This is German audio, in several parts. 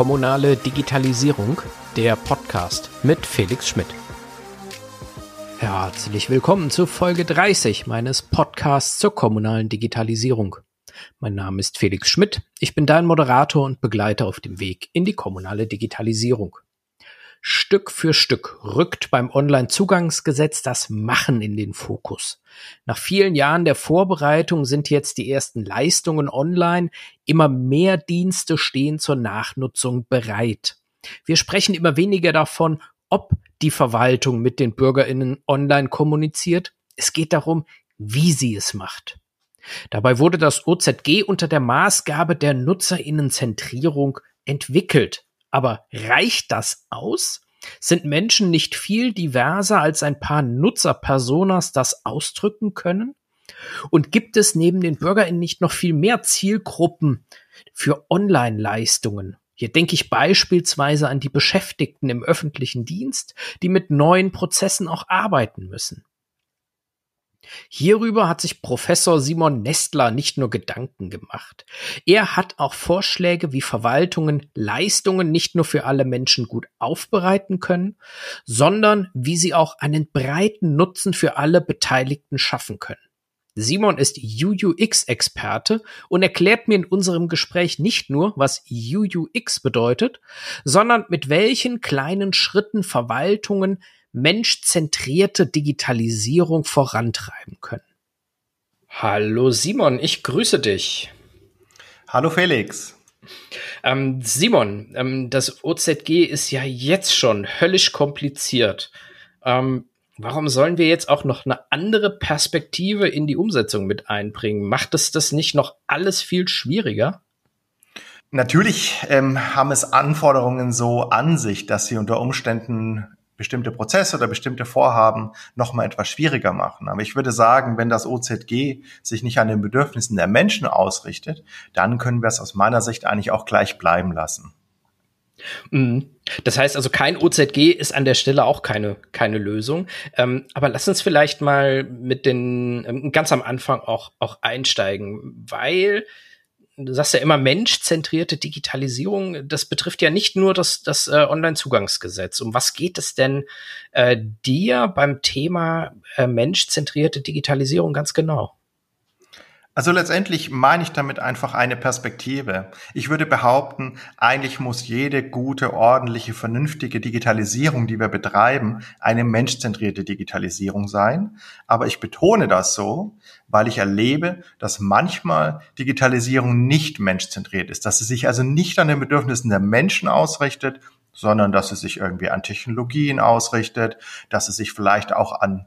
Kommunale Digitalisierung, der Podcast mit Felix Schmidt. Herzlich willkommen zu Folge 30 meines Podcasts zur kommunalen Digitalisierung. Mein Name ist Felix Schmidt, ich bin dein Moderator und Begleiter auf dem Weg in die kommunale Digitalisierung. Stück für Stück rückt beim Onlinezugangsgesetz das Machen in den Fokus. Nach vielen Jahren der Vorbereitung sind jetzt die ersten Leistungen online. Immer mehr Dienste stehen zur Nachnutzung bereit. Wir sprechen immer weniger davon, ob die Verwaltung mit den Bürgerinnen online kommuniziert. Es geht darum, wie sie es macht. Dabei wurde das OZG unter der Maßgabe der Nutzerinnenzentrierung entwickelt. Aber reicht das aus? Sind Menschen nicht viel diverser als ein paar Nutzerpersonas das ausdrücken können? Und gibt es neben den BürgerInnen nicht noch viel mehr Zielgruppen für Online-Leistungen? Hier denke ich beispielsweise an die Beschäftigten im öffentlichen Dienst, die mit neuen Prozessen auch arbeiten müssen. Hierüber hat sich Professor Simon Nestler nicht nur Gedanken gemacht. Er hat auch Vorschläge, wie Verwaltungen Leistungen nicht nur für alle Menschen gut aufbereiten können, sondern wie sie auch einen breiten Nutzen für alle Beteiligten schaffen können. Simon ist UUX-Experte und erklärt mir in unserem Gespräch nicht nur, was UUX bedeutet, sondern mit welchen kleinen Schritten Verwaltungen menschzentrierte Digitalisierung vorantreiben können. Hallo Simon, ich grüße dich. Hallo Felix. Ähm, Simon, ähm, das OZG ist ja jetzt schon höllisch kompliziert. Ähm, warum sollen wir jetzt auch noch eine andere Perspektive in die Umsetzung mit einbringen? Macht es das nicht noch alles viel schwieriger? Natürlich ähm, haben es Anforderungen so an sich, dass sie unter Umständen bestimmte Prozesse oder bestimmte Vorhaben noch mal etwas schwieriger machen. Aber ich würde sagen, wenn das OZG sich nicht an den Bedürfnissen der Menschen ausrichtet, dann können wir es aus meiner Sicht eigentlich auch gleich bleiben lassen. Mhm. Das heißt also, kein OZG ist an der Stelle auch keine, keine Lösung. Ähm, aber lass uns vielleicht mal mit den, ähm, ganz am Anfang auch, auch einsteigen, weil du sagst ja immer menschzentrierte Digitalisierung, das betrifft ja nicht nur das, das äh, Online-Zugangsgesetz. Um was geht es denn äh, dir beim Thema äh, menschzentrierte Digitalisierung ganz genau? Also letztendlich meine ich damit einfach eine Perspektive. Ich würde behaupten, eigentlich muss jede gute, ordentliche, vernünftige Digitalisierung, die wir betreiben, eine menschzentrierte Digitalisierung sein. Aber ich betone das so, weil ich erlebe, dass manchmal Digitalisierung nicht menschzentriert ist, dass sie sich also nicht an den Bedürfnissen der Menschen ausrichtet, sondern dass sie sich irgendwie an Technologien ausrichtet, dass sie sich vielleicht auch an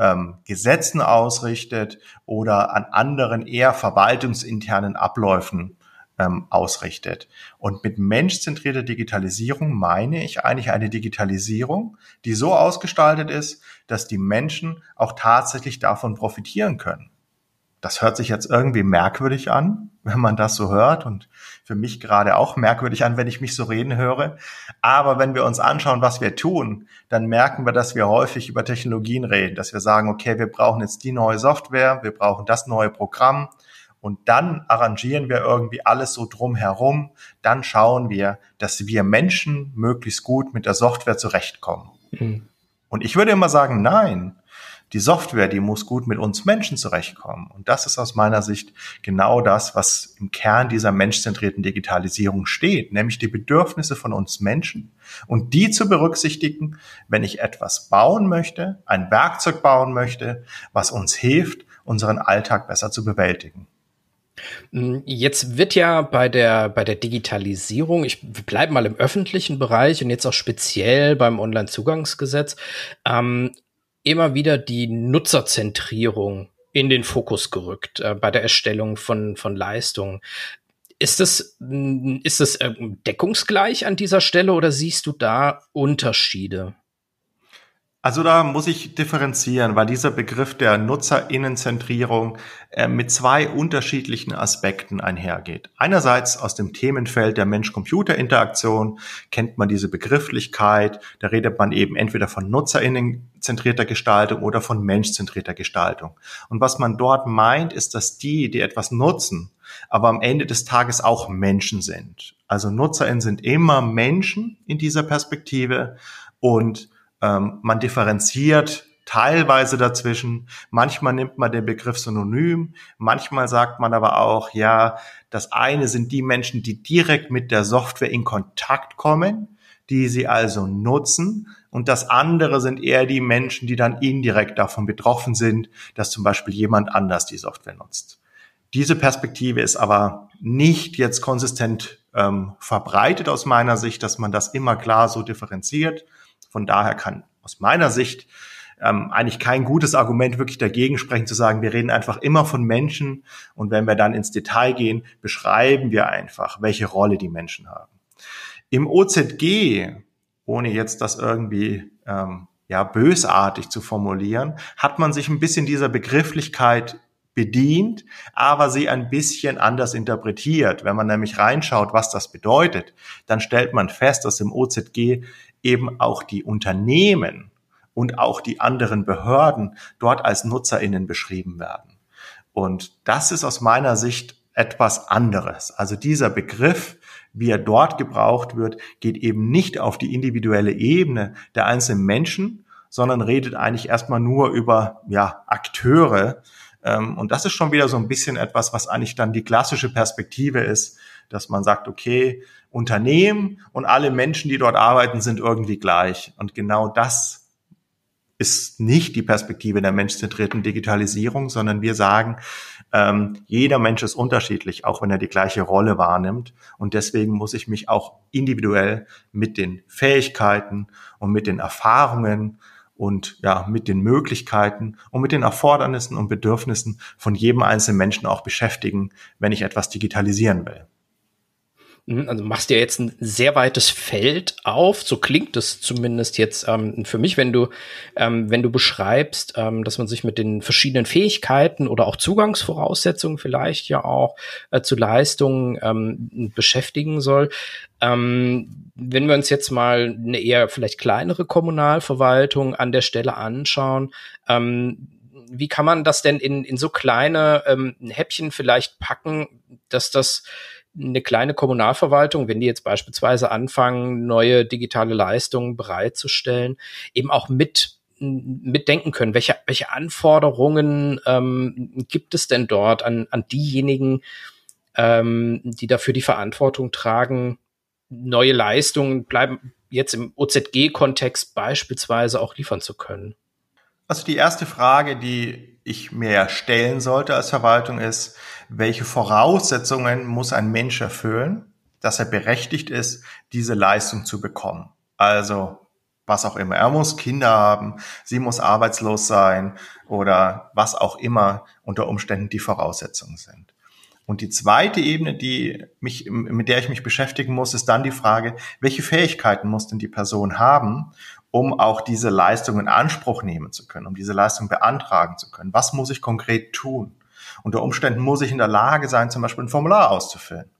ähm, Gesetzen ausrichtet oder an anderen eher verwaltungsinternen Abläufen ähm, ausrichtet. Und mit menschzentrierter Digitalisierung meine ich eigentlich eine Digitalisierung, die so ausgestaltet ist, dass die Menschen auch tatsächlich davon profitieren können. Das hört sich jetzt irgendwie merkwürdig an, wenn man das so hört und für mich gerade auch merkwürdig an, wenn ich mich so reden höre. Aber wenn wir uns anschauen, was wir tun, dann merken wir, dass wir häufig über Technologien reden, dass wir sagen, okay, wir brauchen jetzt die neue Software, wir brauchen das neue Programm und dann arrangieren wir irgendwie alles so drumherum. Dann schauen wir, dass wir Menschen möglichst gut mit der Software zurechtkommen. Mhm. Und ich würde immer sagen, nein, die Software, die muss gut mit uns Menschen zurechtkommen. Und das ist aus meiner Sicht genau das, was im Kern dieser menschzentrierten Digitalisierung steht, nämlich die Bedürfnisse von uns Menschen und die zu berücksichtigen, wenn ich etwas bauen möchte, ein Werkzeug bauen möchte, was uns hilft, unseren Alltag besser zu bewältigen. Jetzt wird ja bei der, bei der Digitalisierung, ich bleibe mal im öffentlichen Bereich und jetzt auch speziell beim Onlinezugangsgesetz, ähm, immer wieder die Nutzerzentrierung in den Fokus gerückt äh, bei der Erstellung von, von Leistungen. Ist das, mm, ist das äh, deckungsgleich an dieser Stelle oder siehst du da Unterschiede? Also da muss ich differenzieren, weil dieser Begriff der Nutzerinnenzentrierung äh, mit zwei unterschiedlichen Aspekten einhergeht. Einerseits aus dem Themenfeld der Mensch-Computer-Interaktion kennt man diese Begrifflichkeit, da redet man eben entweder von Nutzerinnenzentrierter Gestaltung oder von menschzentrierter Gestaltung. Und was man dort meint, ist, dass die, die etwas nutzen, aber am Ende des Tages auch Menschen sind. Also NutzerInnen sind immer Menschen in dieser Perspektive und ähm, man differenziert teilweise dazwischen. Manchmal nimmt man den Begriff synonym, manchmal sagt man aber auch, ja, das eine sind die Menschen, die direkt mit der Software in Kontakt kommen, die sie also nutzen. Und das andere sind eher die Menschen, die dann indirekt davon betroffen sind, dass zum Beispiel jemand anders die Software nutzt. Diese Perspektive ist aber nicht jetzt konsistent ähm, verbreitet aus meiner Sicht, dass man das immer klar so differenziert. Von daher kann aus meiner Sicht ähm, eigentlich kein gutes Argument wirklich dagegen sprechen, zu sagen, wir reden einfach immer von Menschen und wenn wir dann ins Detail gehen, beschreiben wir einfach, welche Rolle die Menschen haben. Im OZG, ohne jetzt das irgendwie ähm, ja, bösartig zu formulieren, hat man sich ein bisschen dieser Begrifflichkeit bedient, aber sie ein bisschen anders interpretiert. Wenn man nämlich reinschaut, was das bedeutet, dann stellt man fest, dass im OZG eben auch die Unternehmen und auch die anderen Behörden dort als Nutzerinnen beschrieben werden. Und das ist aus meiner Sicht etwas anderes. Also dieser Begriff, wie er dort gebraucht wird, geht eben nicht auf die individuelle Ebene der einzelnen Menschen, sondern redet eigentlich erstmal nur über ja, Akteure. Ähm, und das ist schon wieder so ein bisschen etwas, was eigentlich dann die klassische Perspektive ist, dass man sagt, okay, Unternehmen und alle Menschen, die dort arbeiten, sind irgendwie gleich. Und genau das ist nicht die Perspektive der menschzentrierten Digitalisierung, sondern wir sagen, ähm, jeder Mensch ist unterschiedlich, auch wenn er die gleiche Rolle wahrnimmt. Und deswegen muss ich mich auch individuell mit den Fähigkeiten und mit den Erfahrungen und ja, mit den Möglichkeiten und mit den Erfordernissen und Bedürfnissen von jedem einzelnen Menschen auch beschäftigen, wenn ich etwas digitalisieren will. Mhm, also machst dir jetzt ein sehr weites Feld auf, so klingt es zumindest jetzt ähm, für mich, wenn du, ähm, wenn du beschreibst, ähm, dass man sich mit den verschiedenen Fähigkeiten oder auch Zugangsvoraussetzungen vielleicht ja auch äh, zu Leistungen ähm, beschäftigen soll. Ähm, wenn wir uns jetzt mal eine eher vielleicht kleinere Kommunalverwaltung an der Stelle anschauen, ähm, wie kann man das denn in, in so kleine ähm, Häppchen vielleicht packen, dass das eine kleine Kommunalverwaltung, wenn die jetzt beispielsweise anfangen, neue digitale Leistungen bereitzustellen, eben auch mit mitdenken können. Welche, welche Anforderungen ähm, gibt es denn dort an, an diejenigen, ähm, die dafür die Verantwortung tragen, neue Leistungen bleiben jetzt im OZG-Kontext beispielsweise auch liefern zu können? Also die erste Frage, die ich mir stellen sollte als Verwaltung ist, welche Voraussetzungen muss ein Mensch erfüllen, dass er berechtigt ist, diese Leistung zu bekommen. Also was auch immer. Er muss Kinder haben, sie muss arbeitslos sein oder was auch immer unter Umständen die Voraussetzungen sind. Und die zweite Ebene, die mich, mit der ich mich beschäftigen muss, ist dann die Frage, welche Fähigkeiten muss denn die Person haben, um auch diese Leistung in Anspruch nehmen zu können, um diese Leistung beantragen zu können. Was muss ich konkret tun? Unter Umständen muss ich in der Lage sein, zum Beispiel ein Formular auszufüllen.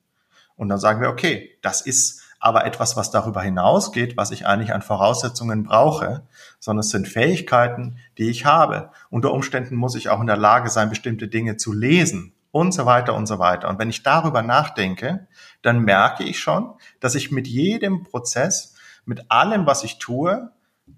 Und dann sagen wir, okay, das ist aber etwas, was darüber hinausgeht, was ich eigentlich an Voraussetzungen brauche, sondern es sind Fähigkeiten, die ich habe. Unter Umständen muss ich auch in der Lage sein, bestimmte Dinge zu lesen und so weiter und so weiter. Und wenn ich darüber nachdenke, dann merke ich schon, dass ich mit jedem Prozess, mit allem, was ich tue,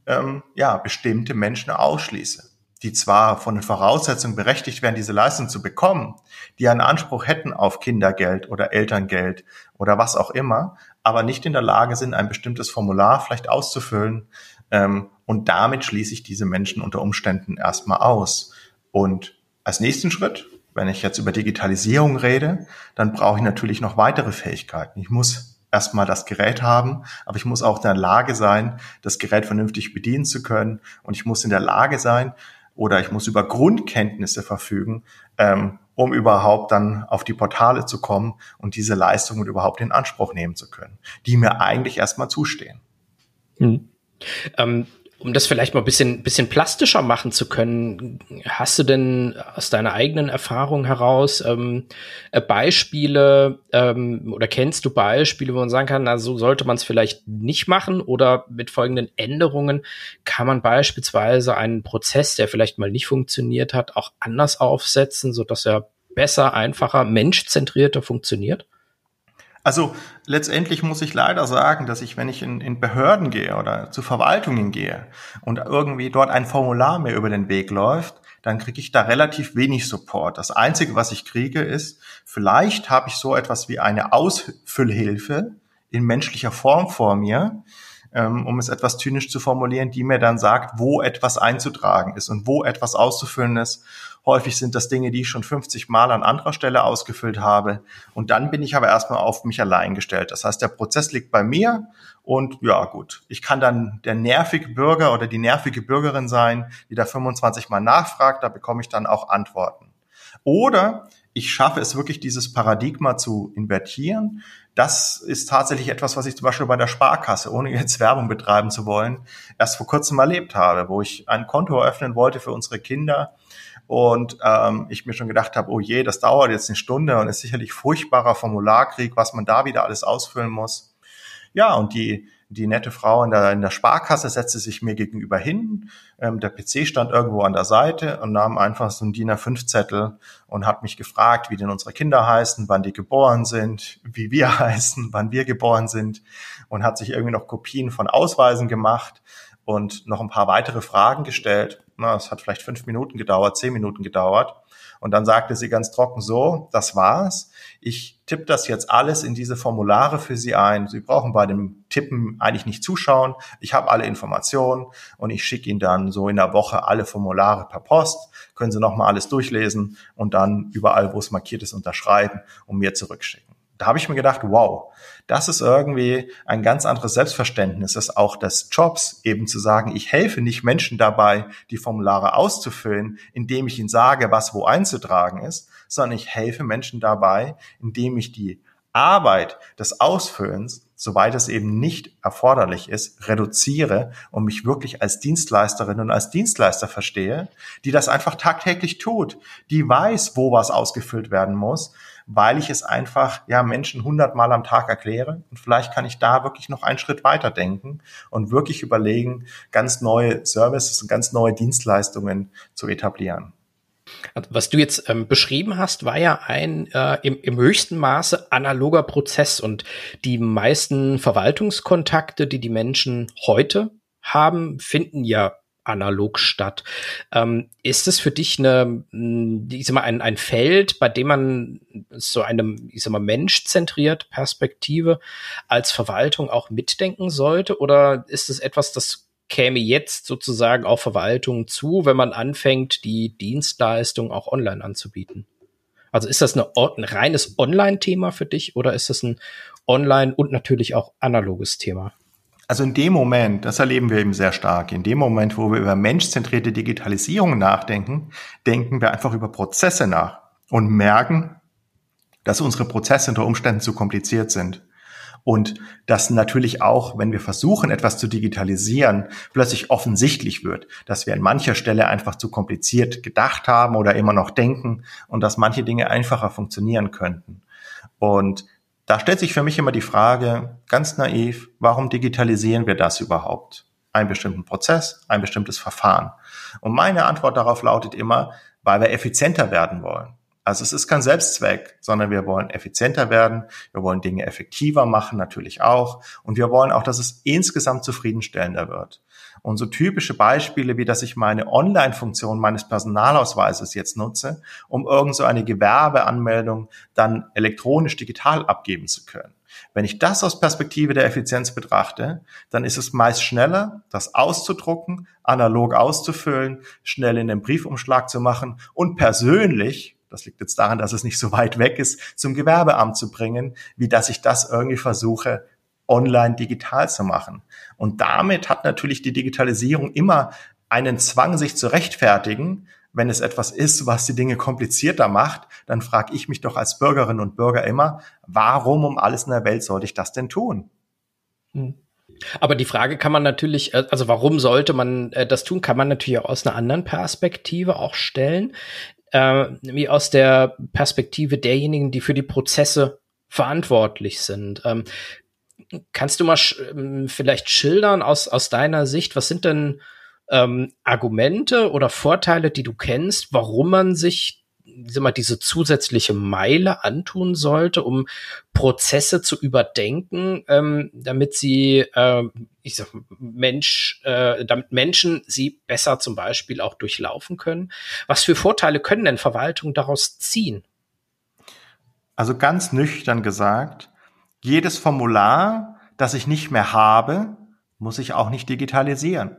ähm, ja, bestimmte Menschen ausschließe, die zwar von den Voraussetzungen berechtigt wären, diese Leistung zu bekommen, die einen Anspruch hätten auf Kindergeld oder Elterngeld oder was auch immer, aber nicht in der Lage sind, ein bestimmtes Formular vielleicht auszufüllen. Ähm, und damit schließe ich diese Menschen unter Umständen erstmal aus. Und als nächsten Schritt, wenn ich jetzt über Digitalisierung rede, dann brauche ich natürlich noch weitere Fähigkeiten. Ich muss erstmal das Gerät haben, aber ich muss auch in der Lage sein, das Gerät vernünftig bedienen zu können und ich muss in der Lage sein oder ich muss über Grundkenntnisse verfügen, ähm, um überhaupt dann auf die Portale zu kommen und diese Leistungen überhaupt in Anspruch nehmen zu können, die mir eigentlich erstmal zustehen. Hm. Ähm, um das vielleicht mal ein bisschen, bisschen plastischer machen zu können, hast du denn aus deiner eigenen Erfahrung heraus ähm, äh, Beispiele ähm, oder kennst du Beispiele, wo man sagen kann, na, so sollte man es vielleicht nicht machen oder mit folgenden Änderungen kann man beispielsweise einen Prozess, der vielleicht mal nicht funktioniert hat, auch anders aufsetzen, so dass er besser, einfacher, menschzentrierter funktioniert? Also letztendlich muss ich leider sagen, dass ich, wenn ich in, in Behörden gehe oder zu Verwaltungen gehe und irgendwie dort ein Formular mir über den Weg läuft, dann kriege ich da relativ wenig Support. Das Einzige, was ich kriege, ist, vielleicht habe ich so etwas wie eine Ausfüllhilfe in menschlicher Form vor mir, ähm, um es etwas zynisch zu formulieren, die mir dann sagt, wo etwas einzutragen ist und wo etwas auszufüllen ist Häufig sind das Dinge, die ich schon 50 Mal an anderer Stelle ausgefüllt habe. Und dann bin ich aber erstmal auf mich allein gestellt. Das heißt, der Prozess liegt bei mir und ja, gut. Ich kann dann der nervige Bürger oder die nervige Bürgerin sein, die da 25 Mal nachfragt. Da bekomme ich dann auch Antworten. Oder ich schaffe es wirklich, dieses Paradigma zu invertieren. Das ist tatsächlich etwas, was ich zum Beispiel bei der Sparkasse, ohne jetzt Werbung betreiben zu wollen, erst vor kurzem erlebt habe, wo ich ein Konto eröffnen wollte für unsere Kinder und ähm, ich mir schon gedacht habe, oh je, das dauert jetzt eine Stunde und ist sicherlich furchtbarer Formularkrieg, was man da wieder alles ausfüllen muss. Ja, und die, die nette Frau in der, in der Sparkasse setzte sich mir gegenüber hin. Ähm, der PC stand irgendwo an der Seite und nahm einfach so einen DIN A5-Zettel und hat mich gefragt, wie denn unsere Kinder heißen, wann die geboren sind, wie wir heißen, wann wir geboren sind und hat sich irgendwie noch Kopien von Ausweisen gemacht und noch ein paar weitere Fragen gestellt. Na, es hat vielleicht fünf Minuten gedauert, zehn Minuten gedauert. Und dann sagte sie ganz trocken so, das war's. Ich tippe das jetzt alles in diese Formulare für Sie ein. Sie brauchen bei dem Tippen eigentlich nicht zuschauen. Ich habe alle Informationen und ich schicke Ihnen dann so in der Woche alle Formulare per Post. Können Sie nochmal alles durchlesen und dann überall, wo es markiert ist, unterschreiben und mir zurückschicken da habe ich mir gedacht, wow, das ist irgendwie ein ganz anderes Selbstverständnis, das auch des Jobs, eben zu sagen, ich helfe nicht Menschen dabei, die Formulare auszufüllen, indem ich ihnen sage, was wo einzutragen ist, sondern ich helfe Menschen dabei, indem ich die Arbeit des Ausfüllens, soweit es eben nicht erforderlich ist, reduziere und mich wirklich als Dienstleisterin und als Dienstleister verstehe, die das einfach tagtäglich tut, die weiß, wo was ausgefüllt werden muss, weil ich es einfach ja Menschen hundertmal am Tag erkläre. Und vielleicht kann ich da wirklich noch einen Schritt weiter denken und wirklich überlegen, ganz neue Services und ganz neue Dienstleistungen zu etablieren. Also, was du jetzt ähm, beschrieben hast, war ja ein äh, im, im höchsten Maße analoger Prozess und die meisten Verwaltungskontakte, die die Menschen heute haben, finden ja analog statt. Ähm, ist es für dich eine, ich sag mal, ein, ein Feld, bei dem man so eine, ich sag mal, menschzentriert Perspektive als Verwaltung auch mitdenken sollte? Oder ist es etwas, das käme jetzt sozusagen auf Verwaltung zu, wenn man anfängt, die Dienstleistung auch online anzubieten? Also ist das eine, ein reines Online-Thema für dich oder ist das ein Online- und natürlich auch analoges Thema? Also in dem Moment, das erleben wir eben sehr stark, in dem Moment, wo wir über menschzentrierte Digitalisierung nachdenken, denken wir einfach über Prozesse nach und merken, dass unsere Prozesse unter Umständen zu kompliziert sind. Und dass natürlich auch, wenn wir versuchen, etwas zu digitalisieren, plötzlich offensichtlich wird, dass wir an mancher Stelle einfach zu kompliziert gedacht haben oder immer noch denken und dass manche Dinge einfacher funktionieren könnten. Und da stellt sich für mich immer die Frage, ganz naiv, warum digitalisieren wir das überhaupt? Einen bestimmten Prozess, ein bestimmtes Verfahren. Und meine Antwort darauf lautet immer, weil wir effizienter werden wollen. Also es ist kein Selbstzweck, sondern wir wollen effizienter werden, wir wollen Dinge effektiver machen, natürlich auch. Und wir wollen auch, dass es insgesamt zufriedenstellender wird. Und so typische Beispiele, wie dass ich meine Online-Funktion meines Personalausweises jetzt nutze, um irgend so eine Gewerbeanmeldung dann elektronisch digital abgeben zu können. Wenn ich das aus Perspektive der Effizienz betrachte, dann ist es meist schneller, das auszudrucken, analog auszufüllen, schnell in den Briefumschlag zu machen und persönlich das liegt jetzt daran, dass es nicht so weit weg ist, zum Gewerbeamt zu bringen, wie dass ich das irgendwie versuche, online digital zu machen. Und damit hat natürlich die Digitalisierung immer einen Zwang, sich zu rechtfertigen. Wenn es etwas ist, was die Dinge komplizierter macht, dann frage ich mich doch als Bürgerin und Bürger immer, warum um alles in der Welt sollte ich das denn tun? Hm. Aber die Frage kann man natürlich, äh, also warum sollte man äh, das tun, kann man natürlich auch aus einer anderen Perspektive auch stellen, äh, wie aus der Perspektive derjenigen, die für die Prozesse verantwortlich sind. Ähm, Kannst du mal ähm, vielleicht schildern aus, aus deiner Sicht, was sind denn ähm, Argumente oder Vorteile, die du kennst, warum man sich sag mal, diese zusätzliche Meile antun sollte, um Prozesse zu überdenken, ähm, damit sie, äh, ich sag, Mensch, äh, damit Menschen sie besser zum Beispiel auch durchlaufen können. Was für Vorteile können denn Verwaltungen daraus ziehen? Also ganz nüchtern gesagt, jedes Formular, das ich nicht mehr habe, muss ich auch nicht digitalisieren.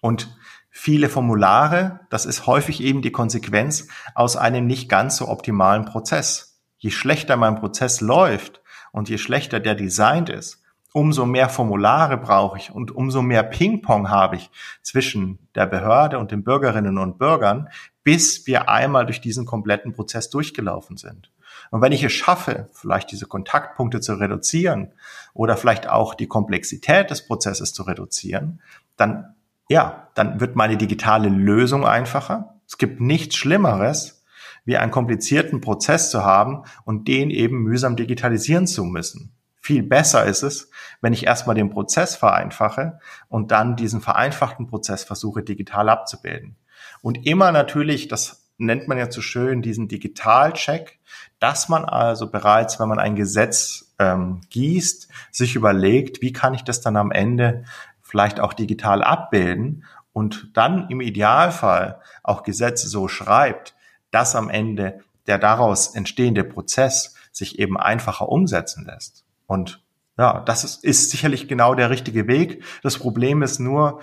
Und viele Formulare, das ist häufig eben die Konsequenz aus einem nicht ganz so optimalen Prozess. Je schlechter mein Prozess läuft und je schlechter der designt ist, umso mehr Formulare brauche ich und umso mehr Ping-Pong habe ich zwischen der Behörde und den Bürgerinnen und Bürgern, bis wir einmal durch diesen kompletten Prozess durchgelaufen sind. Und wenn ich es schaffe, vielleicht diese Kontaktpunkte zu reduzieren oder vielleicht auch die Komplexität des Prozesses zu reduzieren, dann ja, dann wird meine digitale Lösung einfacher. Es gibt nichts Schlimmeres, wie einen komplizierten Prozess zu haben und den eben mühsam digitalisieren zu müssen. Viel besser ist es, wenn ich erstmal den Prozess vereinfache und dann diesen vereinfachten Prozess versuche digital abzubilden. Und immer natürlich, das nennt man ja zu schön, diesen Digitalcheck, dass man also bereits, wenn man ein Gesetz ähm, gießt, sich überlegt, wie kann ich das dann am Ende vielleicht auch digital abbilden und dann im Idealfall auch Gesetze so schreibt, dass am Ende der daraus entstehende Prozess sich eben einfacher umsetzen lässt. Und ja, das ist, ist sicherlich genau der richtige Weg. Das Problem ist nur,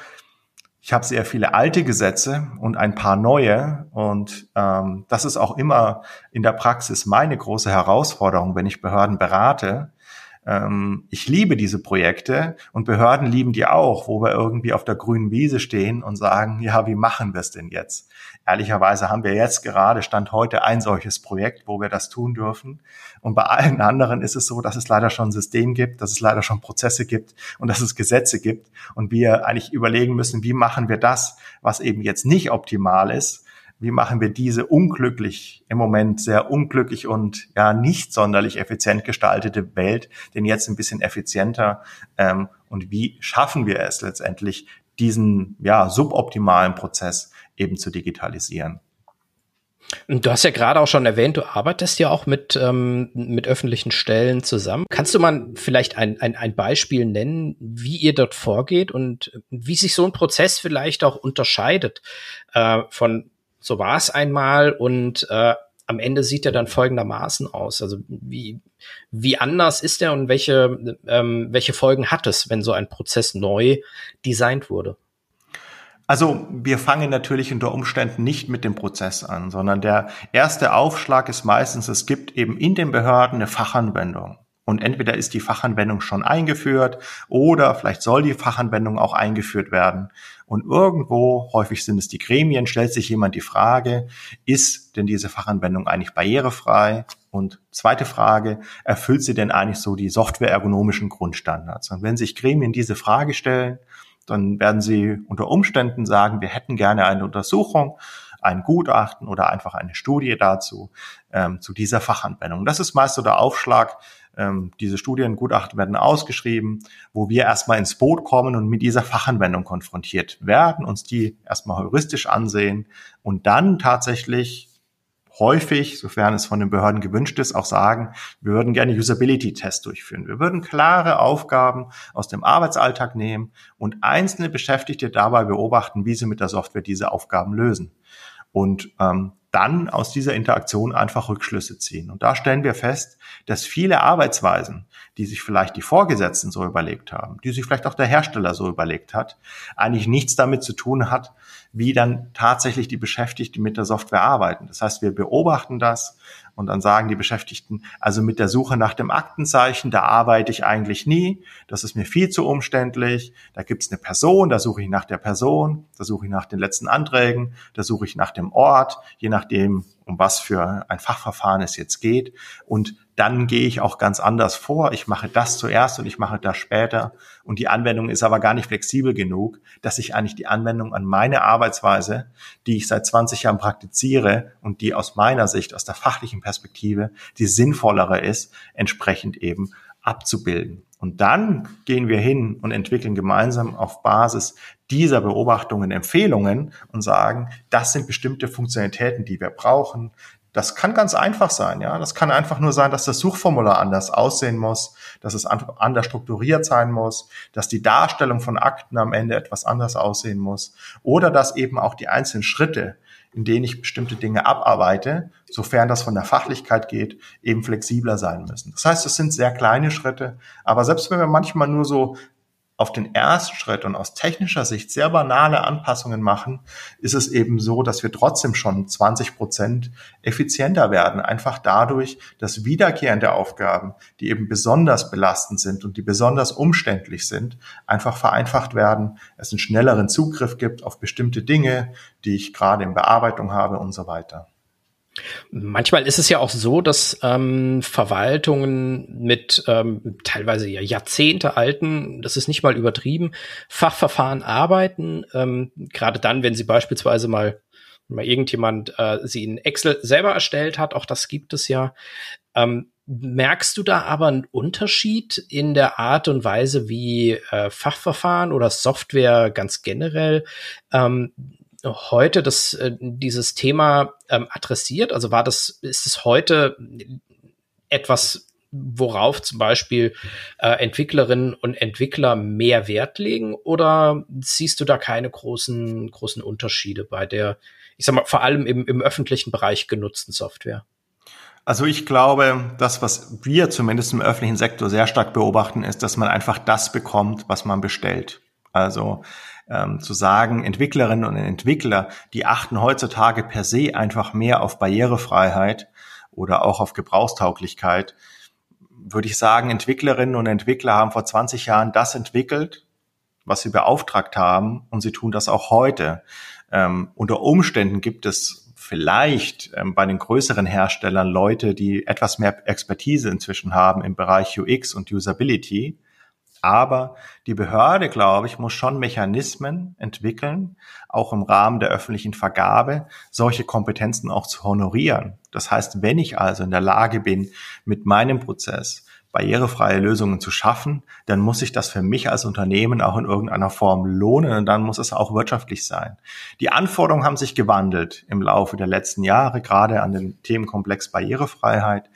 ich habe sehr viele alte Gesetze und ein paar neue. Und ähm, das ist auch immer in der Praxis meine große Herausforderung, wenn ich Behörden berate, ich liebe diese Projekte und Behörden lieben die auch, wo wir irgendwie auf der grünen Wiese stehen und sagen, ja, wie machen wir es denn jetzt? Ehrlicherweise haben wir jetzt gerade, Stand heute, ein solches Projekt, wo wir das tun dürfen. Und bei allen anderen ist es so, dass es leider schon ein System gibt, dass es leider schon Prozesse gibt und dass es Gesetze gibt. Und wir eigentlich überlegen müssen, wie machen wir das, was eben jetzt nicht optimal ist, wie machen wir diese unglücklich, im Moment sehr unglücklich und ja nicht sonderlich effizient gestaltete Welt denn jetzt ein bisschen effizienter ähm, und wie schaffen wir es letztendlich, diesen ja suboptimalen Prozess eben zu digitalisieren. Du hast ja gerade auch schon erwähnt, du arbeitest ja auch mit, ähm, mit öffentlichen Stellen zusammen. Kannst du mal vielleicht ein, ein, ein Beispiel nennen, wie ihr dort vorgeht und wie sich so ein Prozess vielleicht auch unterscheidet äh, von so war es einmal und äh, am Ende sieht er dann folgendermaßen aus. Also wie, wie anders ist er und welche, ähm, welche Folgen hat es, wenn so ein Prozess neu designt wurde? Also wir fangen natürlich unter Umständen nicht mit dem Prozess an, sondern der erste Aufschlag ist meistens, es gibt eben in den Behörden eine Fachanwendung. Und entweder ist die Fachanwendung schon eingeführt oder vielleicht soll die Fachanwendung auch eingeführt werden. Und irgendwo, häufig sind es die Gremien, stellt sich jemand die Frage, ist denn diese Fachanwendung eigentlich barrierefrei? Und zweite Frage, erfüllt sie denn eigentlich so die softwareergonomischen Grundstandards? Und wenn sich Gremien diese Frage stellen, dann werden sie unter Umständen sagen, wir hätten gerne eine Untersuchung, ein Gutachten oder einfach eine Studie dazu, ähm, zu dieser Fachanwendung. Das ist meist so der Aufschlag, ähm, diese Studiengutachten werden ausgeschrieben, wo wir erstmal ins Boot kommen und mit dieser Fachanwendung konfrontiert werden, uns die erstmal heuristisch ansehen und dann tatsächlich häufig, sofern es von den Behörden gewünscht ist, auch sagen, wir würden gerne Usability-Tests durchführen. Wir würden klare Aufgaben aus dem Arbeitsalltag nehmen und einzelne Beschäftigte dabei beobachten, wie sie mit der Software diese Aufgaben lösen. Und ähm, dann aus dieser Interaktion einfach Rückschlüsse ziehen. Und da stellen wir fest, dass viele Arbeitsweisen, die sich vielleicht die Vorgesetzten so überlegt haben, die sich vielleicht auch der Hersteller so überlegt hat, eigentlich nichts damit zu tun hat, wie dann tatsächlich die Beschäftigten mit der Software arbeiten. Das heißt, wir beobachten das und dann sagen die Beschäftigten, also mit der Suche nach dem Aktenzeichen, da arbeite ich eigentlich nie, das ist mir viel zu umständlich, da gibt es eine Person, da suche ich nach der Person, da suche ich nach den letzten Anträgen, da suche ich nach dem Ort, je nachdem, um was für ein Fachverfahren es jetzt geht. Und dann gehe ich auch ganz anders vor. Ich mache das zuerst und ich mache das später. Und die Anwendung ist aber gar nicht flexibel genug, dass ich eigentlich die Anwendung an meine Arbeitsweise, die ich seit 20 Jahren praktiziere und die aus meiner Sicht, aus der fachlichen Perspektive, die sinnvollere ist, entsprechend eben abzubilden. Und dann gehen wir hin und entwickeln gemeinsam auf Basis dieser Beobachtungen Empfehlungen und sagen, das sind bestimmte Funktionalitäten, die wir brauchen. Das kann ganz einfach sein, ja. Das kann einfach nur sein, dass das Suchformular anders aussehen muss, dass es anders strukturiert sein muss, dass die Darstellung von Akten am Ende etwas anders aussehen muss oder dass eben auch die einzelnen Schritte, in denen ich bestimmte Dinge abarbeite, sofern das von der Fachlichkeit geht, eben flexibler sein müssen. Das heißt, es sind sehr kleine Schritte, aber selbst wenn wir manchmal nur so auf den ersten Schritt und aus technischer Sicht sehr banale Anpassungen machen, ist es eben so, dass wir trotzdem schon 20 Prozent effizienter werden. Einfach dadurch, dass wiederkehrende Aufgaben, die eben besonders belastend sind und die besonders umständlich sind, einfach vereinfacht werden. Es einen schnelleren Zugriff gibt auf bestimmte Dinge, die ich gerade in Bearbeitung habe und so weiter. Manchmal ist es ja auch so, dass ähm, Verwaltungen mit ähm, teilweise ja Jahrzehnte alten, das ist nicht mal übertrieben, Fachverfahren arbeiten. Ähm, Gerade dann, wenn sie beispielsweise mal mal irgendjemand äh, sie in Excel selber erstellt hat, auch das gibt es ja. Ähm, merkst du da aber einen Unterschied in der Art und Weise, wie äh, Fachverfahren oder Software ganz generell ähm, heute das, äh, dieses Thema ähm, adressiert? Also war das, ist es heute etwas, worauf zum Beispiel äh, Entwicklerinnen und Entwickler mehr Wert legen? Oder siehst du da keine großen, großen Unterschiede bei der, ich sag mal, vor allem im, im öffentlichen Bereich genutzten Software? Also ich glaube, das, was wir zumindest im öffentlichen Sektor sehr stark beobachten, ist, dass man einfach das bekommt, was man bestellt. Also ähm, zu sagen, Entwicklerinnen und Entwickler, die achten heutzutage per se einfach mehr auf Barrierefreiheit oder auch auf Gebrauchstauglichkeit, würde ich sagen, Entwicklerinnen und Entwickler haben vor 20 Jahren das entwickelt, was sie beauftragt haben, und sie tun das auch heute. Ähm, unter Umständen gibt es vielleicht ähm, bei den größeren Herstellern Leute, die etwas mehr Expertise inzwischen haben im Bereich UX und Usability. Aber die Behörde, glaube ich, muss schon Mechanismen entwickeln, auch im Rahmen der öffentlichen Vergabe, solche Kompetenzen auch zu honorieren. Das heißt, wenn ich also in der Lage bin, mit meinem Prozess barrierefreie Lösungen zu schaffen, dann muss sich das für mich als Unternehmen auch in irgendeiner Form lohnen und dann muss es auch wirtschaftlich sein. Die Anforderungen haben sich gewandelt im Laufe der letzten Jahre, gerade an den Themenkomplex Barrierefreiheit.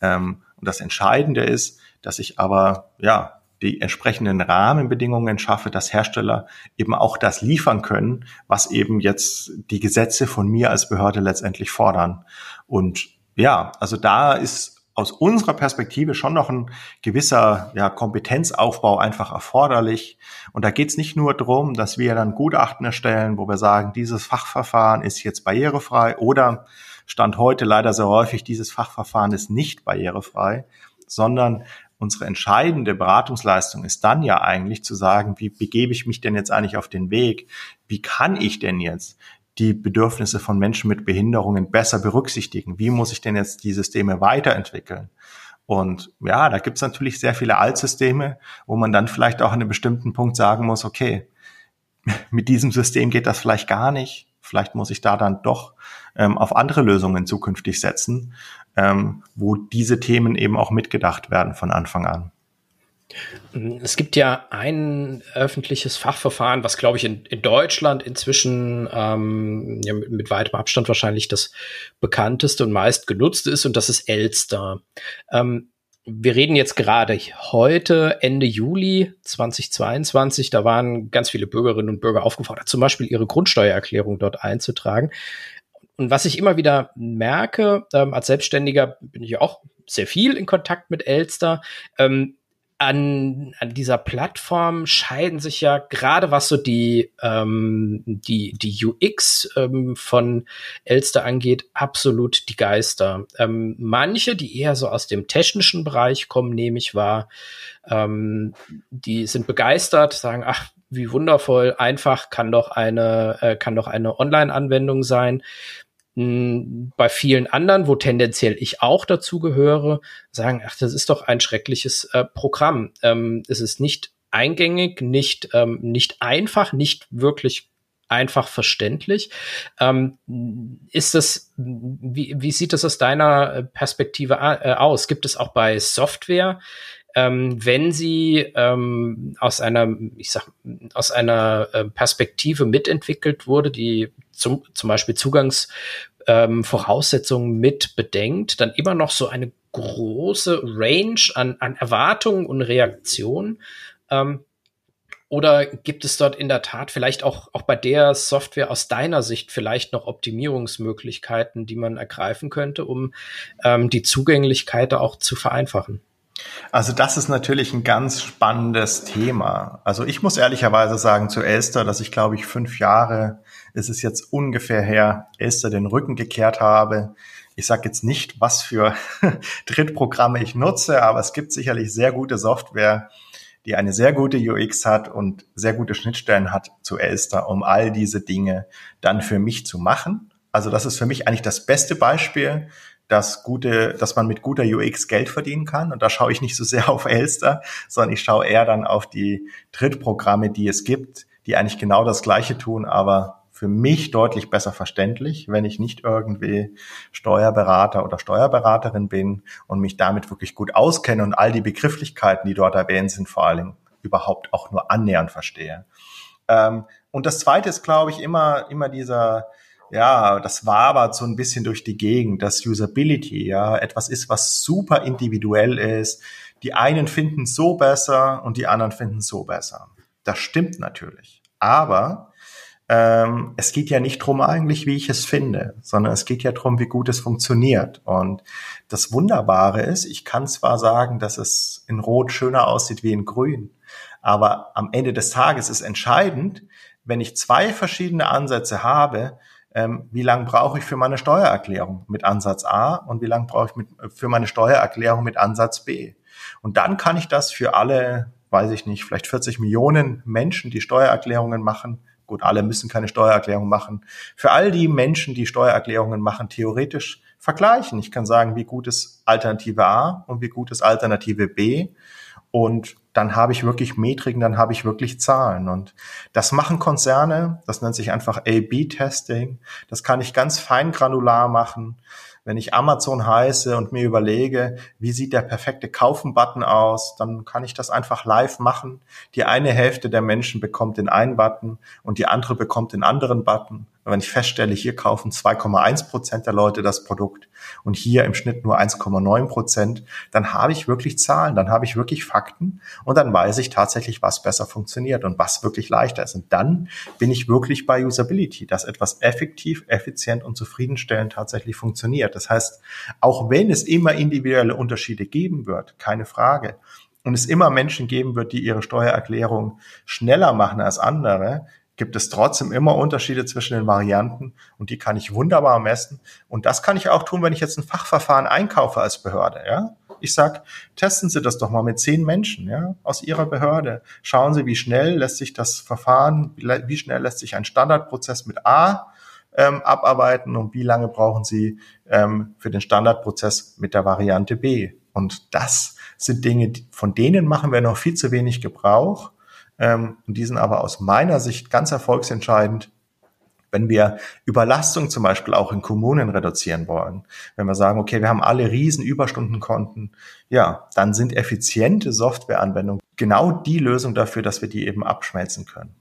Ähm, und das Entscheidende ist, dass ich aber ja die entsprechenden Rahmenbedingungen schaffe, dass Hersteller eben auch das liefern können, was eben jetzt die Gesetze von mir als Behörde letztendlich fordern. Und ja, also da ist aus unserer Perspektive schon noch ein gewisser ja, Kompetenzaufbau einfach erforderlich. Und da geht es nicht nur darum, dass wir dann Gutachten erstellen, wo wir sagen, dieses Fachverfahren ist jetzt barrierefrei oder Stand heute leider sehr häufig, dieses Fachverfahren ist nicht barrierefrei, sondern unsere entscheidende Beratungsleistung ist dann ja eigentlich zu sagen, wie begebe ich mich denn jetzt eigentlich auf den Weg? Wie kann ich denn jetzt die Bedürfnisse von Menschen mit Behinderungen besser berücksichtigen? Wie muss ich denn jetzt die Systeme weiterentwickeln? Und ja, da gibt es natürlich sehr viele Altsysteme, wo man dann vielleicht auch an einem bestimmten Punkt sagen muss, okay, mit diesem System geht das vielleicht gar nicht. Vielleicht muss ich da dann doch ähm, auf andere Lösungen zukünftig setzen, ähm, wo diese Themen eben auch mitgedacht werden von Anfang an. Es gibt ja ein öffentliches Fachverfahren, was, glaube ich, in, in Deutschland inzwischen ähm, ja, mit, mit, weitem Abstand wahrscheinlich das bekannteste und meist genutzte ist, und das ist Elster. Ähm, wir reden jetzt gerade heute, Ende Juli 2022, da waren ganz viele Bürgerinnen und Bürger aufgefordert, zum Beispiel ihre Grundsteuererklärung dort einzutragen. Und was ich immer wieder merke, ähm, als Selbstständiger bin ich auch sehr viel in Kontakt mit Elster. Ähm, an, an dieser Plattform scheiden sich ja gerade was so die, ähm, die, die UX ähm, von Elster angeht, absolut die Geister. Ähm, manche, die eher so aus dem technischen Bereich kommen, nehme ich wahr, ähm, die sind begeistert, sagen, ach, wie wundervoll, einfach kann doch eine, äh, kann doch eine Online-Anwendung sein bei vielen anderen, wo tendenziell ich auch dazu gehöre, sagen, ach, das ist doch ein schreckliches äh, Programm. Ähm, es ist nicht eingängig, nicht, ähm, nicht einfach, nicht wirklich einfach verständlich. Ähm, ist das, wie, wie sieht das aus deiner Perspektive äh, aus? Gibt es auch bei Software ähm, wenn sie ähm, aus einer, ich sag, aus einer äh, Perspektive mitentwickelt wurde, die zum, zum Beispiel Zugangsvoraussetzungen ähm, mit bedenkt, dann immer noch so eine große Range an, an Erwartungen und Reaktionen. Ähm, oder gibt es dort in der Tat vielleicht auch, auch bei der Software aus deiner Sicht vielleicht noch Optimierungsmöglichkeiten, die man ergreifen könnte, um ähm, die Zugänglichkeit auch zu vereinfachen? Also das ist natürlich ein ganz spannendes Thema. Also ich muss ehrlicherweise sagen zu Elster, dass ich glaube ich fünf Jahre ist es jetzt ungefähr her, Elster den Rücken gekehrt habe. Ich sage jetzt nicht, was für Drittprogramme ich nutze, aber es gibt sicherlich sehr gute Software, die eine sehr gute UX hat und sehr gute Schnittstellen hat zu Elster, um all diese Dinge dann für mich zu machen. Also das ist für mich eigentlich das beste Beispiel, dass gute, dass man mit guter UX Geld verdienen kann. Und da schaue ich nicht so sehr auf Elster, sondern ich schaue eher dann auf die Drittprogramme, die es gibt, die eigentlich genau das Gleiche tun, aber für mich deutlich besser verständlich, wenn ich nicht irgendwie Steuerberater oder Steuerberaterin bin und mich damit wirklich gut auskenne und all die Begrifflichkeiten, die dort erwähnt sind, vor allem überhaupt auch nur annähernd verstehe. Ähm, und das zweite ist, glaube ich, immer, immer dieser, ja, das wabert so ein bisschen durch die Gegend, das Usability, ja, etwas ist, was super individuell ist. Die einen finden so besser und die anderen finden so besser. Das stimmt natürlich. Aber ähm, es geht ja nicht drum eigentlich, wie ich es finde, sondern es geht ja drum, wie gut es funktioniert. Und das Wunderbare ist, ich kann zwar sagen, dass es in Rot schöner aussieht wie in Grün, aber am Ende des Tages ist entscheidend, wenn ich zwei verschiedene Ansätze habe, ähm, wie lange brauche ich für meine Steuererklärung mit Ansatz A und wie lange brauche ich mit, für meine Steuererklärung mit Ansatz B. Und dann kann ich das für alle, weiß ich nicht, vielleicht 40 Millionen Menschen, die Steuererklärungen machen, Gut, alle müssen keine Steuererklärung machen. Für all die Menschen, die Steuererklärungen machen, theoretisch vergleichen. Ich kann sagen, wie gut ist Alternative A und wie gut ist Alternative B. Und dann habe ich wirklich Metriken, dann habe ich wirklich Zahlen. Und das machen Konzerne, das nennt sich einfach A-B-Testing. Das kann ich ganz fein granular machen. Wenn ich Amazon heiße und mir überlege, wie sieht der perfekte Kaufen-Button aus, dann kann ich das einfach live machen. Die eine Hälfte der Menschen bekommt den einen Button und die andere bekommt den anderen Button wenn ich feststelle, hier kaufen 2,1 Prozent der Leute das Produkt und hier im Schnitt nur 1,9 Prozent, dann habe ich wirklich Zahlen, dann habe ich wirklich Fakten und dann weiß ich tatsächlich, was besser funktioniert und was wirklich leichter ist. Und dann bin ich wirklich bei Usability, dass etwas effektiv, effizient und zufriedenstellend tatsächlich funktioniert. Das heißt, auch wenn es immer individuelle Unterschiede geben wird, keine Frage, und es immer Menschen geben wird, die ihre Steuererklärung schneller machen als andere, gibt es trotzdem immer Unterschiede zwischen den Varianten und die kann ich wunderbar messen. Und das kann ich auch tun, wenn ich jetzt ein Fachverfahren einkaufe als Behörde. Ja? Ich sag, testen Sie das doch mal mit zehn Menschen ja, aus Ihrer Behörde. Schauen Sie, wie schnell lässt sich das Verfahren, wie schnell lässt sich ein Standardprozess mit A ähm, abarbeiten und wie lange brauchen Sie ähm, für den Standardprozess mit der Variante B. Und das sind Dinge, von denen machen wir noch viel zu wenig Gebrauch. Ähm, und die sind aber aus meiner Sicht ganz erfolgsentscheidend, wenn wir Überlastung zum Beispiel auch in Kommunen reduzieren wollen, wenn wir sagen, okay, wir haben alle riesen Überstundenkonten, ja, dann sind effiziente Softwareanwendungen genau die Lösung dafür, dass wir die eben abschmelzen können.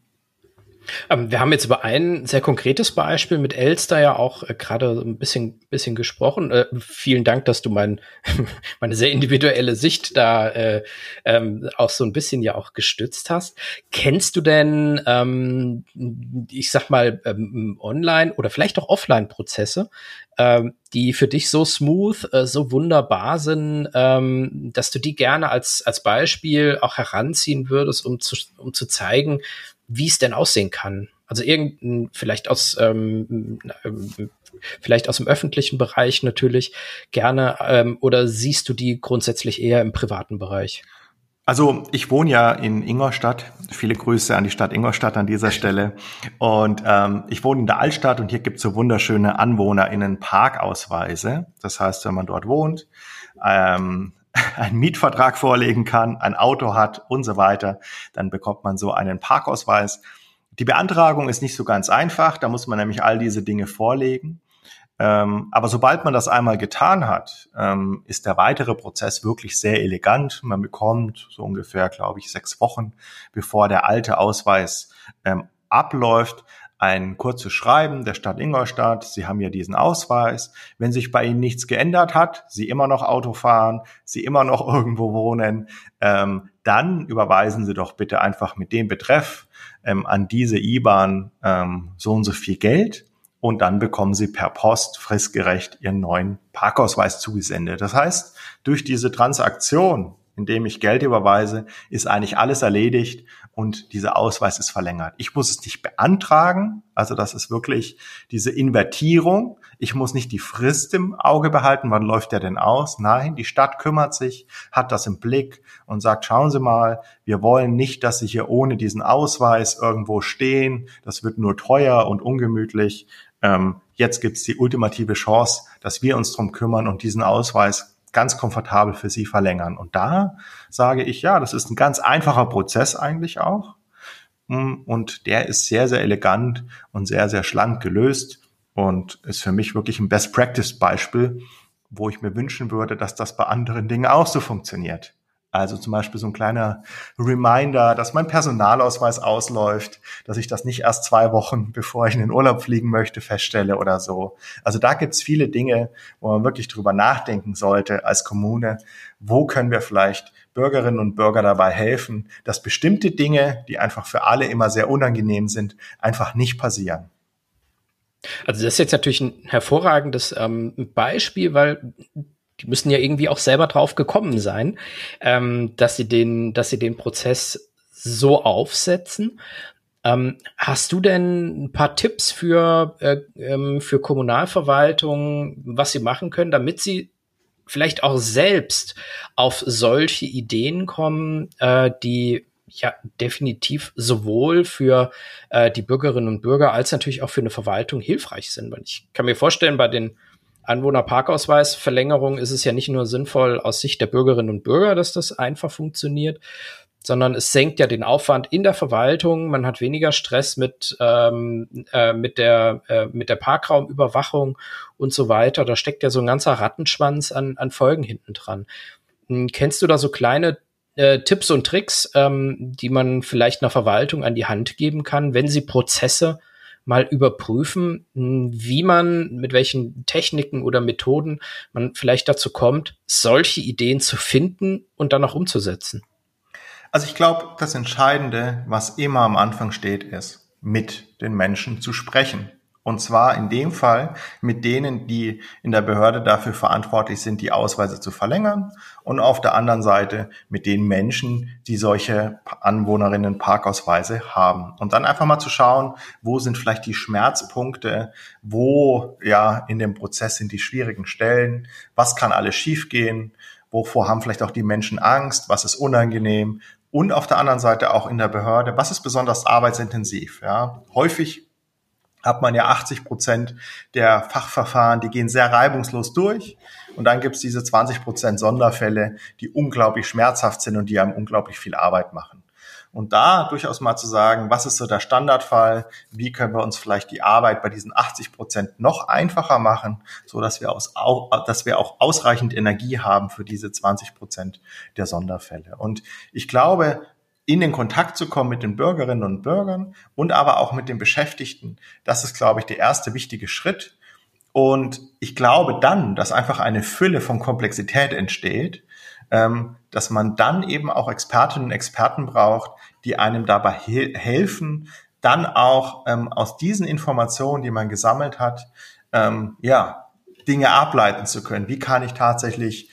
Ähm, wir haben jetzt über ein sehr konkretes Beispiel mit Elster ja auch äh, gerade ein bisschen, bisschen gesprochen. Äh, vielen Dank, dass du mein, meine sehr individuelle Sicht da äh, ähm, auch so ein bisschen ja auch gestützt hast. Kennst du denn, ähm, ich sag mal, ähm, Online- oder vielleicht auch Offline-Prozesse, ähm, die für dich so smooth, äh, so wunderbar sind, ähm, dass du die gerne als, als Beispiel auch heranziehen würdest, um zu, um zu zeigen, wie es denn aussehen kann. Also irgendein, vielleicht aus, ähm, ähm, vielleicht aus dem öffentlichen Bereich natürlich gerne, ähm, oder siehst du die grundsätzlich eher im privaten Bereich? Also ich wohne ja in Ingolstadt. Viele Grüße an die Stadt Ingolstadt an dieser Stelle. Und ähm, ich wohne in der Altstadt und hier gibt es so wunderschöne AnwohnerInnen Parkausweise. Das heißt, wenn man dort wohnt, ähm, einen Mietvertrag vorlegen kann, ein Auto hat und so weiter, dann bekommt man so einen Parkausweis. Die Beantragung ist nicht so ganz einfach, da muss man nämlich all diese Dinge vorlegen. Ähm, aber sobald man das einmal getan hat, ähm, ist der weitere Prozess wirklich sehr elegant. Man bekommt so ungefähr, glaube ich, sechs Wochen, bevor der alte Ausweis ähm, abläuft, ein kurzes Schreiben der Stadt Ingolstadt. Sie haben ja diesen Ausweis. Wenn sich bei Ihnen nichts geändert hat, Sie immer noch Auto fahren, Sie immer noch irgendwo wohnen, ähm, dann überweisen Sie doch bitte einfach mit dem Betreff ähm, an diese IBAN ähm, so und so viel Geld und dann bekommen Sie per Post fristgerecht Ihren neuen Parkausweis zugesendet. Das heißt, durch diese Transaktion, indem ich Geld überweise, ist eigentlich alles erledigt und dieser Ausweis ist verlängert. Ich muss es nicht beantragen, also das ist wirklich diese Invertierung. Ich muss nicht die Frist im Auge behalten, wann läuft der denn aus? Nein, die Stadt kümmert sich, hat das im Blick und sagt, schauen Sie mal, wir wollen nicht, dass Sie hier ohne diesen Ausweis irgendwo stehen. Das wird nur teuer und ungemütlich. Ähm, jetzt gibt's die ultimative Chance, dass wir uns drum kümmern und diesen Ausweis ganz komfortabel für Sie verlängern. Und da sage ich, ja, das ist ein ganz einfacher Prozess eigentlich auch. Mm, und der ist sehr, sehr elegant und sehr, sehr schlank gelöst und ist für mich wirklich ein Best-Practice-Beispiel, wo ich mir wünschen würde, dass das bei anderen Dingen auch so funktioniert. Also zum Beispiel so ein kleiner Reminder, dass mein Personalausweis ausläuft, dass ich das nicht erst zwei Wochen, bevor ich in den Urlaub fliegen möchte, feststelle oder so. Also da gibt's viele Dinge, wo man wirklich drüber nachdenken sollte als Kommune. Wo können wir vielleicht Bürgerinnen und Bürger dabei helfen, dass bestimmte Dinge, die einfach für alle immer sehr unangenehm sind, einfach nicht passieren. Also das ist jetzt natürlich ein hervorragendes ähm, Beispiel, weil die müssen ja irgendwie auch selber drauf gekommen sein, ähm, dass sie den, dass sie den Prozess so aufsetzen. Ähm, hast du denn ein paar Tipps für, äh, ähm, für Kommunalverwaltungen, was sie machen können, damit sie vielleicht auch selbst auf solche Ideen kommen, äh, die ja definitiv sowohl für äh, die Bürgerinnen und Bürger als natürlich auch für eine Verwaltung hilfreich sind. Weil ich kann mir vorstellen, bei den Anwohnerparkausweisverlängerung ist es ja nicht nur sinnvoll aus Sicht der Bürgerinnen und Bürger, dass das einfach funktioniert, sondern es senkt ja den Aufwand in der Verwaltung. Man hat weniger Stress mit, ähm, äh, mit, der, äh, mit der Parkraumüberwachung und so weiter. Da steckt ja so ein ganzer Rattenschwanz an, an Folgen hinten dran. Hm, kennst du da so kleine äh, Tipps und Tricks, ähm, die man vielleicht einer Verwaltung an die Hand geben kann, wenn sie Prozesse mal überprüfen, hm, wie man, mit welchen Techniken oder Methoden man vielleicht dazu kommt, solche Ideen zu finden und dann auch umzusetzen. Also ich glaube, das Entscheidende, was immer am Anfang steht, ist, mit den Menschen zu sprechen. Und zwar in dem Fall mit denen, die in der Behörde dafür verantwortlich sind, die Ausweise zu verlängern. Und auf der anderen Seite mit den Menschen, die solche Anwohnerinnen Parkausweise haben. Und dann einfach mal zu schauen, wo sind vielleicht die Schmerzpunkte, wo ja in dem Prozess sind die schwierigen Stellen, was kann alles schiefgehen, wovor haben vielleicht auch die Menschen Angst, was ist unangenehm, und auf der anderen Seite auch in der Behörde, was ist besonders arbeitsintensiv? Ja, häufig hat man ja 80 Prozent der Fachverfahren, die gehen sehr reibungslos durch. Und dann gibt es diese 20 Prozent Sonderfälle, die unglaublich schmerzhaft sind und die einem unglaublich viel Arbeit machen. Und da durchaus mal zu sagen, was ist so der Standardfall? Wie können wir uns vielleicht die Arbeit bei diesen 80 Prozent noch einfacher machen, so dass wir, aus, dass wir auch ausreichend Energie haben für diese 20 Prozent der Sonderfälle. Und ich glaube, in den Kontakt zu kommen mit den Bürgerinnen und Bürgern und aber auch mit den Beschäftigten. Das ist, glaube ich, der erste wichtige Schritt. Und ich glaube dann, dass einfach eine Fülle von Komplexität entsteht, ähm, dass man dann eben auch Expertinnen und Experten braucht, die einem dabei he helfen, dann auch ähm, aus diesen Informationen, die man gesammelt hat, ähm, ja, Dinge ableiten zu können. Wie kann ich tatsächlich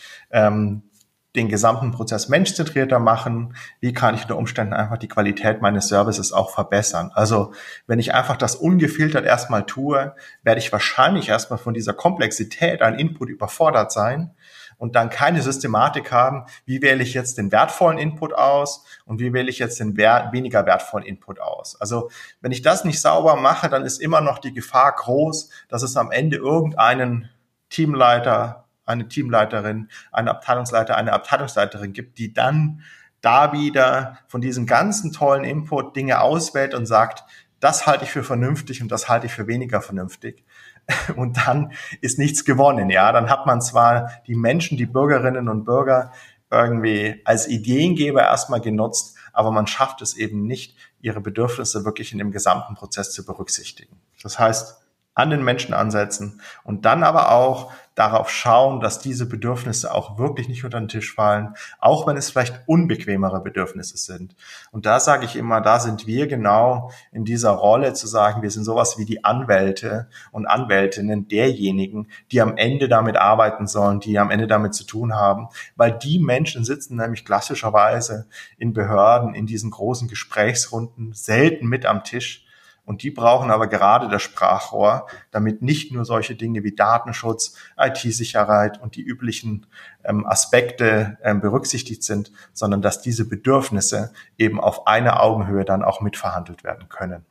den gesamten Prozess menschzentrierter machen? Wie kann ich unter Umständen einfach die Qualität meines Services auch verbessern? Also wenn ich einfach das ungefiltert erstmal tue, werde ich wahrscheinlich erstmal von dieser Komplexität an Input überfordert sein und dann keine Systematik haben, wie wähle ich jetzt den wertvollen Input aus und wie wähle ich jetzt den wert weniger wertvollen Input aus. Also wenn ich das nicht sauber mache, dann ist immer noch die Gefahr groß, dass es am Ende irgendeinen Teamleiter, eine Teamleiterin, eine Abteilungsleiter, eine Abteilungsleiterin gibt, die dann da wieder von diesem ganzen tollen Input Dinge auswählt und sagt, das halte ich für vernünftig und das halte ich für weniger vernünftig. und dann ist nichts gewonnen. Ja, dann hat man zwar die Menschen, die Bürgerinnen und Bürger irgendwie als Ideengeber erstmal genutzt, aber man schafft es eben nicht, ihre Bedürfnisse wirklich in dem gesamten Prozess zu berücksichtigen. Das heißt, an den Menschen ansetzen und dann aber auch darauf schauen, dass diese Bedürfnisse auch wirklich nicht unter den Tisch fallen, auch wenn es vielleicht unbequemere Bedürfnisse sind. Und da sage ich immer, da sind wir genau in dieser Rolle zu sagen, wir sind sowas wie die Anwälte und Anwältinnen derjenigen, die am Ende damit arbeiten sollen, die am Ende damit zu tun haben, weil die Menschen sitzen nämlich klassischerweise in Behörden, in diesen großen Gesprächsrunden selten mit am Tisch und die brauchen aber gerade das Sprachrohr, damit nicht nur solche Dinge wie Datenschutz, IT-Sicherheit und die üblichen ähm, Aspekte ähm, berücksichtigt sind, sondern dass diese Bedürfnisse eben auf einer Augenhöhe dann auch mitverhandelt werden können.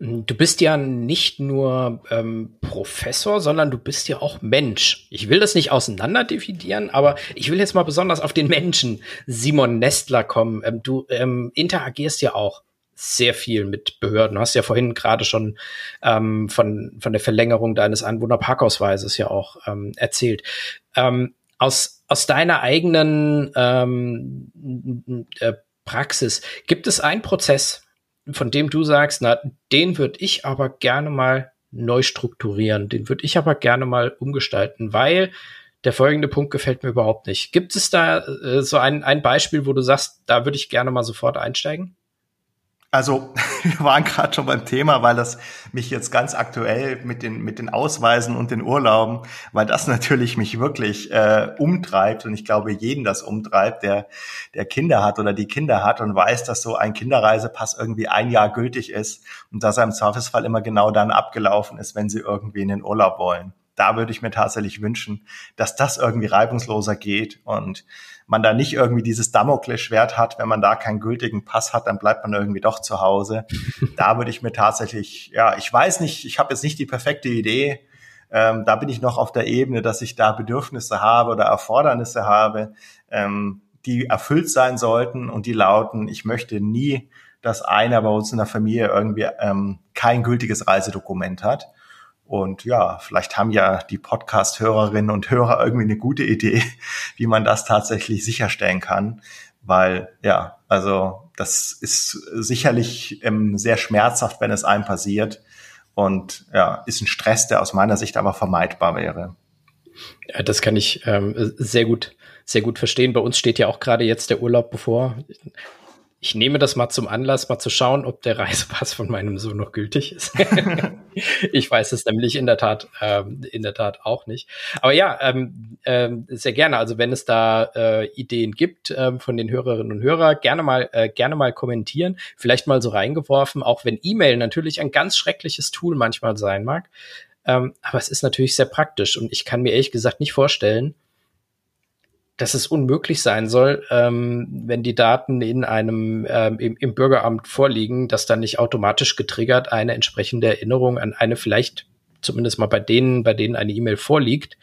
Du bist ja nicht nur ähm, Professor, sondern du bist ja auch Mensch. Ich will das nicht auseinander dividieren, aber ich will jetzt mal besonders auf den Menschen Simon Nestler kommen. Ähm, du ähm, interagierst ja auch sehr viel mit Behörden. Du hast ja vorhin gerade schon ähm, von, von der Verlängerung deines Anwohnerparkausweises ja auch ähm, erzählt. Ähm, aus, aus deiner eigenen ähm, äh, Praxis, gibt es einen Prozess, von dem du sagst, na, den würde ich aber gerne mal neu strukturieren, den würde ich aber gerne mal umgestalten, weil der folgende Punkt gefällt mir überhaupt nicht. Gibt es da äh, so ein, ein Beispiel, wo du sagst, da würde ich gerne mal sofort einsteigen? Also wir waren gerade schon beim Thema, weil das mich jetzt ganz aktuell mit den mit den Ausweisen und den Urlauben, weil das natürlich mich wirklich äh, umtreibt und ich glaube jeden das umtreibt, der der Kinder hat oder die Kinder hat und weiß, dass so ein Kinderreisepass irgendwie ein Jahr gültig ist und dass er im Zweifelsfall immer genau dann abgelaufen ist, wenn sie irgendwie in den Urlaub wollen. Da würde ich mir tatsächlich wünschen, dass das irgendwie reibungsloser geht und man da nicht irgendwie dieses Damoklesschwert hat, wenn man da keinen gültigen Pass hat, dann bleibt man irgendwie doch zu Hause. da würde ich mir tatsächlich, ja, ich weiß nicht, ich habe jetzt nicht die perfekte Idee. Ähm, da bin ich noch auf der Ebene, dass ich da Bedürfnisse habe oder Erfordernisse habe, ähm, die erfüllt sein sollten und die lauten, ich möchte nie, dass einer bei uns in der Familie irgendwie ähm, kein gültiges Reisedokument hat. Und ja, vielleicht haben ja die Podcast-Hörerinnen und Hörer irgendwie eine gute Idee, wie man das tatsächlich sicherstellen kann. Weil ja, also das ist sicherlich ähm, sehr schmerzhaft, wenn es einem passiert. Und ja, ist ein Stress, der aus meiner Sicht aber vermeidbar wäre. Ja, das kann ich ähm, sehr gut, sehr gut verstehen. Bei uns steht ja auch gerade jetzt der Urlaub bevor ich nehme das mal zum Anlass, mal zu schauen, ob der Reisepass von meinem Sohn noch gültig ist. ich weiß es nämlich in der Tat, ähm, in der Tat auch nicht. Aber ja, ähm, ähm, sehr gerne. Also wenn es da äh, Ideen gibt ähm, von den Hörerinnen und Hörern, gerne mal, äh, gerne mal kommentieren. Vielleicht mal so reingeworfen, auch wenn E-Mail natürlich ein ganz schreckliches Tool manchmal sein mag. Ähm, aber es ist natürlich sehr praktisch und ich kann mir ehrlich gesagt nicht vorstellen, dass es unmöglich sein soll, ähm, wenn die Daten in einem ähm, im, im, Bürgeramt vorliegen, dass dann nicht automatisch getriggert eine entsprechende Erinnerung an eine vielleicht zumindest mal bei denen, bei denen eine E-Mail vorliegt,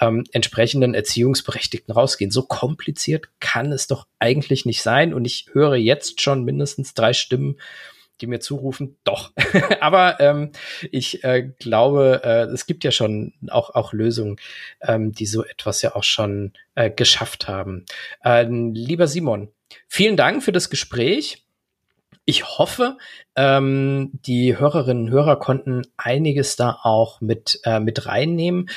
ähm, entsprechenden Erziehungsberechtigten rausgehen. So kompliziert kann es doch eigentlich nicht sein. Und ich höre jetzt schon mindestens drei Stimmen, die mir zurufen, doch. Aber ähm, ich äh, glaube, äh, es gibt ja schon auch, auch Lösungen, ähm, die so etwas ja auch schon äh, geschafft haben. Äh, lieber Simon, vielen Dank für das Gespräch. Ich hoffe, ähm, die Hörerinnen und Hörer konnten einiges da auch mit, äh, mit reinnehmen.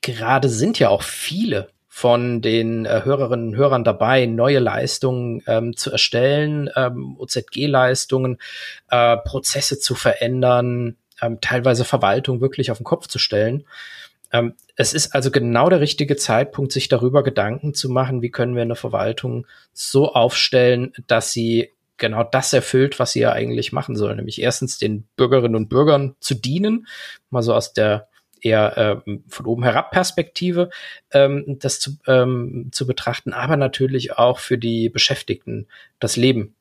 Gerade sind ja auch viele von den äh, Hörerinnen und Hörern dabei, neue Leistungen ähm, zu erstellen, ähm, OZG-Leistungen, äh, Prozesse zu verändern, ähm, teilweise Verwaltung wirklich auf den Kopf zu stellen. Ähm, es ist also genau der richtige Zeitpunkt, sich darüber Gedanken zu machen, wie können wir eine Verwaltung so aufstellen, dass sie genau das erfüllt, was sie ja eigentlich machen soll, nämlich erstens den Bürgerinnen und Bürgern zu dienen, mal so aus der eher ähm, von oben herab Perspektive ähm, das zu, ähm, zu betrachten, aber natürlich auch für die Beschäftigten das Leben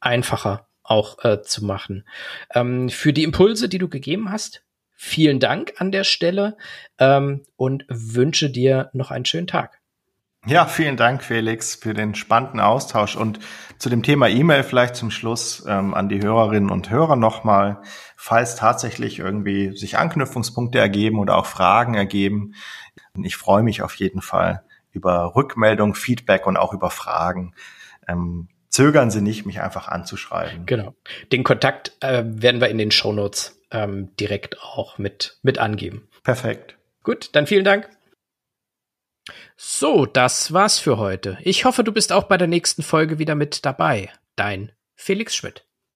einfacher auch äh, zu machen. Ähm, für die Impulse, die du gegeben hast, vielen Dank an der Stelle ähm, und wünsche dir noch einen schönen Tag. Ja, vielen Dank, Felix, für den spannenden Austausch. Und zu dem Thema E-Mail vielleicht zum Schluss ähm, an die Hörerinnen und Hörer nochmal, falls tatsächlich irgendwie sich Anknüpfungspunkte ergeben oder auch Fragen ergeben. Ich freue mich auf jeden Fall über Rückmeldung, Feedback und auch über Fragen. Ähm, zögern Sie nicht, mich einfach anzuschreiben. Genau. Den Kontakt äh, werden wir in den Shownotes ähm, direkt auch mit, mit angeben. Perfekt. Gut, dann vielen Dank. So, das war's für heute. Ich hoffe, du bist auch bei der nächsten Folge wieder mit dabei. Dein Felix Schmidt.